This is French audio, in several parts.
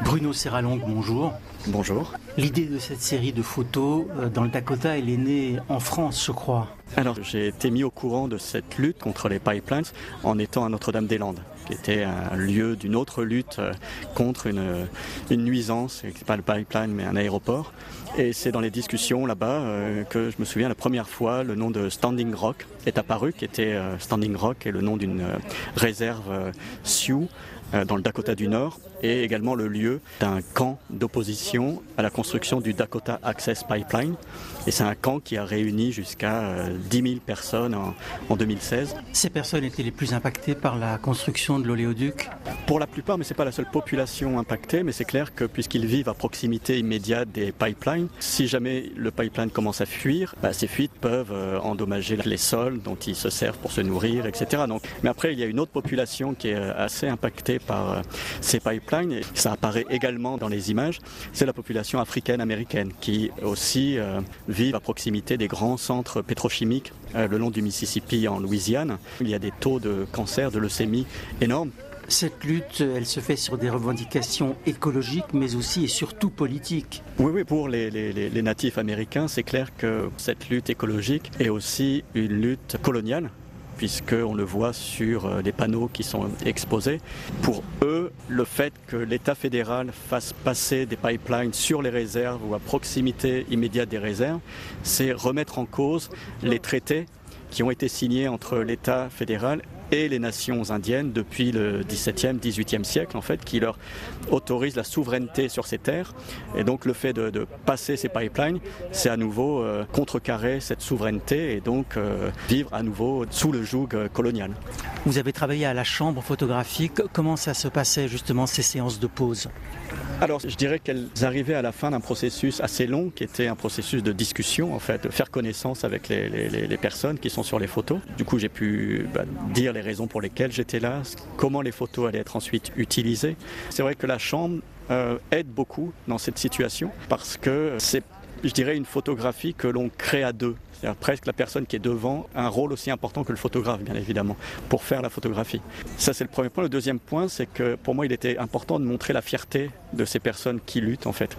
Bruno Serralong, bonjour. Bonjour. L'idée de cette série de photos euh, dans le Dakota, elle est née en France, je crois. Alors, j'ai été mis au courant de cette lutte contre les pipelines en étant à Notre-Dame-des-Landes, qui était un lieu d'une autre lutte euh, contre une, une nuisance, pas le pipeline mais un aéroport. Et c'est dans les discussions là-bas euh, que je me souviens la première fois le nom de Standing Rock est apparu, qui était Standing Rock est le nom d'une réserve Sioux dans le Dakota du Nord et également le lieu d'un camp d'opposition à la construction du Dakota Access Pipeline. Et c'est un camp qui a réuni jusqu'à 10 euh, 000 personnes en, 2016. Ces personnes étaient les plus impactées par la construction de l'oléoduc Pour la plupart, mais ce n'est pas la seule population impactée, mais c'est clair que puisqu'ils vivent à proximité immédiate des pipelines, si jamais le pipeline commence à fuir, bah, ces fuites peuvent euh, endommager les sols dont ils se servent pour se nourrir, etc. Donc, mais après, il y a une autre population qui est euh, assez impactée par ces pipelines et ça apparaît également dans les images, c'est la population africaine-américaine qui aussi euh, vit à proximité des grands centres pétrochimiques euh, le long du Mississippi en Louisiane. Il y a des taux de cancer, de leucémie énormes. Cette lutte, elle se fait sur des revendications écologiques, mais aussi et surtout politiques. Oui, oui, pour les, les natifs américains, c'est clair que cette lutte écologique est aussi une lutte coloniale puisqu'on le voit sur euh, les panneaux qui sont exposés. Pour eux, le fait que l'État fédéral fasse passer des pipelines sur les réserves ou à proximité immédiate des réserves, c'est remettre en cause les traités qui ont été signés entre l'État fédéral et les nations indiennes depuis le XVIIe, XVIIIe siècle, en fait, qui leur autorise la souveraineté sur ces terres. Et donc le fait de, passer ces pipelines, c'est à nouveau euh, contrecarrer cette souveraineté et donc euh, vivre à nouveau sous le joug euh, colonial. Vous avez travaillé à la chambre photographique. Comment ça se passait justement ces séances de pause alors, je dirais qu'elles arrivaient à la fin d'un processus assez long, qui était un processus de discussion, en fait, de faire connaissance avec les, personnes qui sont sur les photos. Du coup, j'ai pu bah, dire les raisons pour lesquelles j'étais là, comment les photos allaient être ensuite utilisées. C'est vrai que la chambre euh, aide beaucoup dans cette situation, parce que c'est, je dirais, une photographie que l'on crée à deux. C'est-à-dire presque la personne qui est devant a un rôle aussi important que le photographe, bien évidemment, pour faire la photographie. Ça, c'est le premier point. Le deuxième point, c'est que pour moi, il était important de montrer la fierté de ces personnes qui luttent, en fait,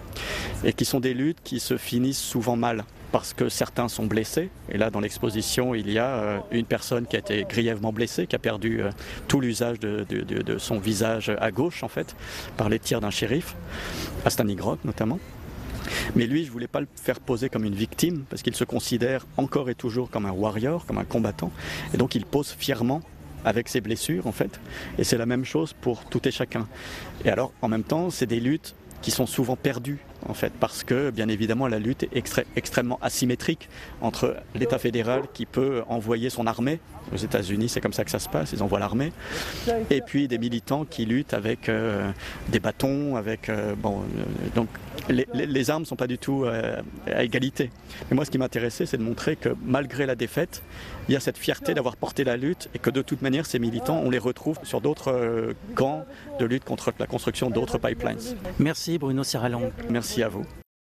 et qui sont des luttes qui se finissent souvent mal parce que certains sont blessés. Et là, dans l'exposition, il y a euh, une personne qui a été grièvement blessée, qui a perdu euh, tout l'usage de, son visage à gauche, en fait, par les tirs d'un shérif, à Stanigrod notamment. Mais lui, je voulais pas le faire poser comme une victime, parce qu'il se considère encore et toujours comme un warrior, comme un combattant. Et donc il pose fièrement avec ses blessures, en fait. Et c'est la même chose pour tout et chacun. Et alors, en même temps, c'est des luttes qui sont souvent perdues en fait, parce que bien évidemment la lutte est extrêmement asymétrique entre l'État fédéral qui peut envoyer son armée aux États-Unis, c'est comme ça que ça se passe, ils envoient l'armée. Et puis des militants qui luttent avec euh, des bâtons, avec euh, bon, euh, donc les, armes ne sont pas du tout à égalité. Mais moi, ce qui m'intéressait, c'est de montrer que malgré la défaite, il y a cette fierté d'avoir porté la lutte et que de toute manière, ces militants, on les retrouve sur d'autres camps de lutte contre la construction d'autres pipelines. Merci Bruno Serralon. Merci à vous.